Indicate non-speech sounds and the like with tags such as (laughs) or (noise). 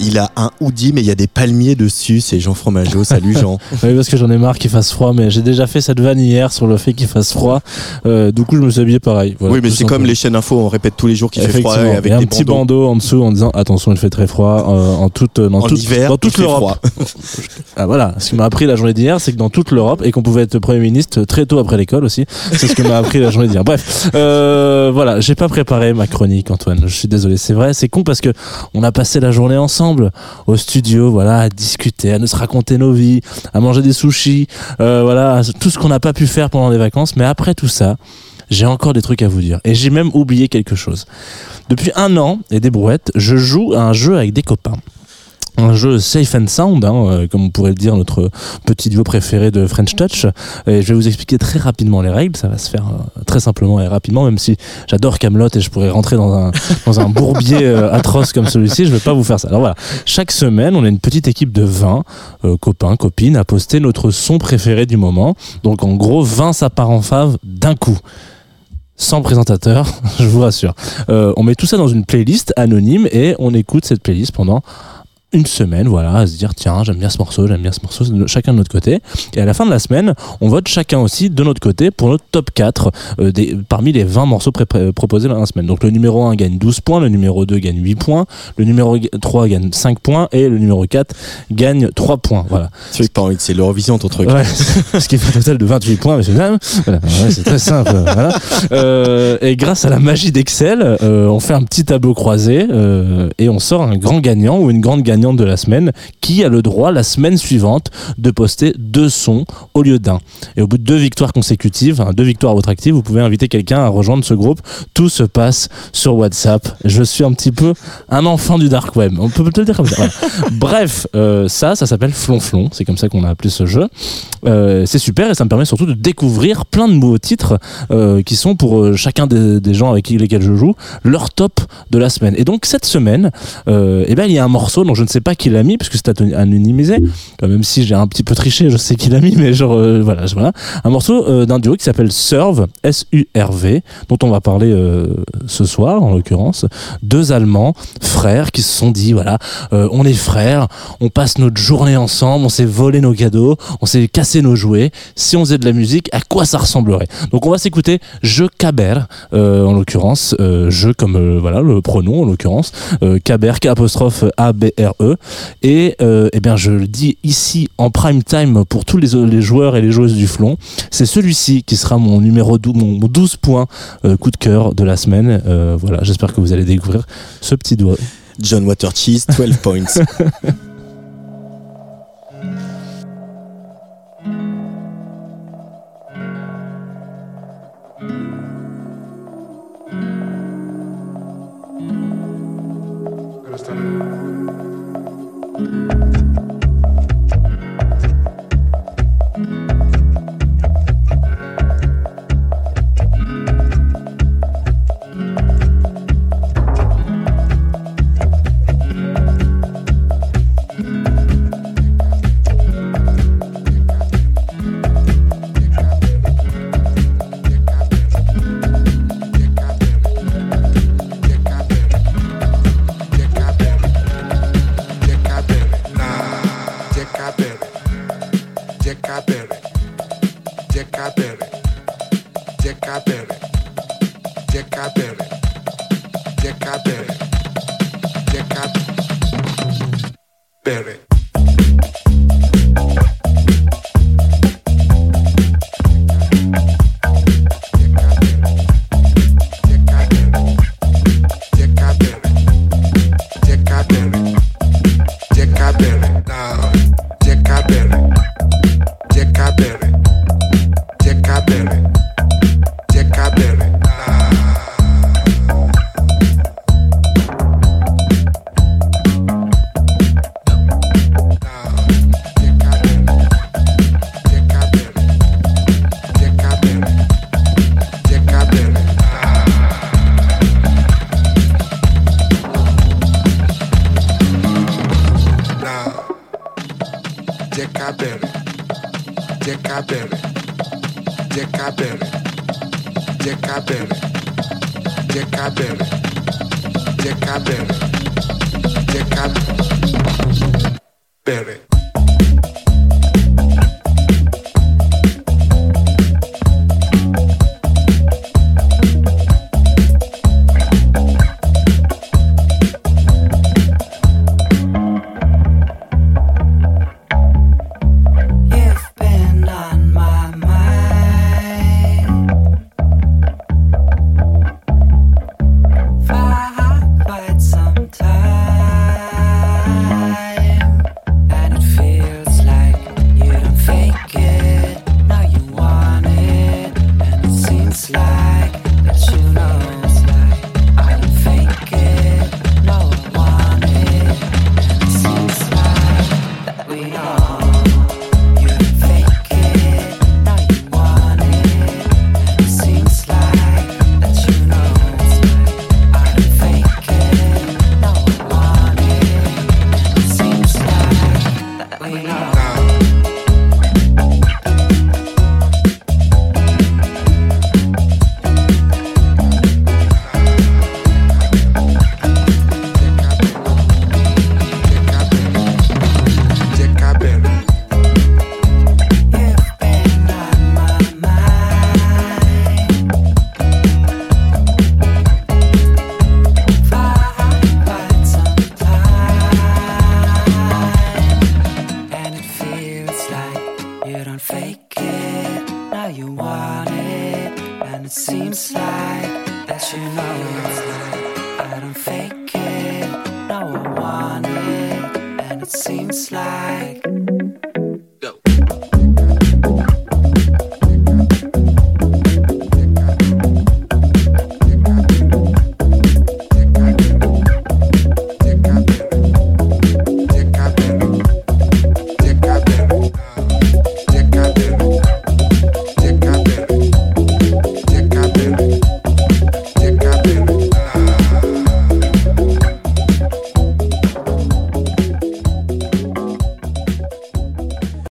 Il a un hoodie, mais il y a des palmiers dessus. C'est Jean Fromageau. Salut Jean. (laughs) oui, parce que j'en ai marre qu'il fasse froid, mais j'ai déjà fait cette vanne hier sur le fait qu'il fasse froid. Euh, du coup, je me suis habillé pareil. Voilà, oui, mais c'est comme les chaînes info. On répète tous les jours qu'il fait froid Effectivement. avec Et un des petit bandeaux. bandeau en dessous en disant attention, il fait très froid euh, en toute dans En toute hiver, dans toute l'Europe. (laughs) Ah, voilà, ce qui m'a appris la journée d'hier, c'est que dans toute l'Europe et qu'on pouvait être premier ministre très tôt après l'école aussi. C'est ce que m'a appris la journée d'hier. Bref, euh, voilà, j'ai pas préparé ma chronique, Antoine. Je suis désolé, c'est vrai, c'est con parce que on a passé la journée ensemble au studio, voilà, à discuter, à nous raconter nos vies, à manger des sushis, euh, voilà, tout ce qu'on n'a pas pu faire pendant les vacances. Mais après tout ça, j'ai encore des trucs à vous dire et j'ai même oublié quelque chose. Depuis un an et des brouettes, je joue à un jeu avec des copains. Un jeu safe and sound, hein, euh, comme on pourrait le dire, notre petit duo préféré de French Touch. Et je vais vous expliquer très rapidement les règles. Ça va se faire euh, très simplement et rapidement, même si j'adore Camelot et je pourrais rentrer dans un, (laughs) dans un bourbier euh, atroce comme celui-ci. Je vais pas vous faire ça. Alors voilà. Chaque semaine, on a une petite équipe de 20 euh, copains, copines à poster notre son préféré du moment. Donc en gros, 20 ça part en fave d'un coup sans présentateur, (laughs) je vous rassure. Euh, on met tout ça dans une playlist anonyme et on écoute cette playlist pendant une semaine, voilà, à se dire tiens, j'aime bien ce morceau, j'aime bien ce morceau, chacun de notre côté. Et à la fin de la semaine, on vote chacun aussi de notre côté pour notre top 4 euh, des, parmi les 20 morceaux proposés dans la semaine. Donc le numéro 1 gagne 12 points, le numéro 2 gagne 8 points, le numéro 3 gagne 5 points et le numéro 4 gagne 3 points. Voilà. Que t'as envie de- c'est l'Eurovision ton truc. Ouais, (laughs) ce qui fait un total de 28 points, messieurs dames. Voilà, ouais, c'est très simple. (laughs) voilà. Euh, et grâce à la magie d'Excel, euh, on fait un petit tableau croisé euh, et on sort un grand gagnant ou une grande gagnante de la semaine qui a le droit la semaine suivante de poster deux sons au lieu d'un. Et au bout de deux victoires consécutives, hein, deux victoires à votre actif, vous pouvez inviter quelqu'un à rejoindre ce groupe. Tout se passe sur WhatsApp. Je suis un petit peu un enfant du dark web. On peut peut-être le dire comme ça. Voilà. (laughs) Bref, euh, ça, ça s'appelle Flonflon. C'est comme ça qu'on a appelé ce jeu. Euh, c'est super et ça me permet surtout de découvrir plein de nouveaux titres euh, qui sont pour euh, chacun des, gens avec lesquels je joue leur top de la semaine. Et donc cette semaine, euh, eh ben, il y a un morceau dont je ne sais pas qui l'a mis puisque c'est anonymisé. Même si j'ai un petit peu triché, je sais qui l'a mis, mais genre voilà, voilà, un morceau d'un duo qui s'appelle Serve S-U-R-V dont on va parler ce soir en l'occurrence. Deux Allemands frères qui se sont dit voilà, on est frères, on passe notre journée ensemble, on s'est volé nos cadeaux, on s'est cassé nos jouets. Si on faisait de la musique, à quoi ça ressemblerait? Donc on va s'écouter Je Caber, euh, en l'occurrence, euh, je comme euh, voilà le pronom en l'occurrence, Caber, K apostrophe A B R E. Et eh bien je le dis ici en prime time pour tous les, les joueurs et les joueuses du flon, c'est celui-ci qui sera mon numéro 12, mon 12 points coup de cœur de la semaine. Voilà, j'espère que vous allez découvrir ce petit doigt. John Watercheese, 12 points. (laughs) understand. Jack Cabello. jẹ́ ká bẹ̀rẹ̀. Jẹ́ ká bẹ̀rẹ̀. Jẹ́ ká bẹ̀rẹ̀. Jẹ́ ká bẹ̀rẹ̀. Jẹ́. it seems like that you know it. I don't fake it, no, I want it. And it seems like.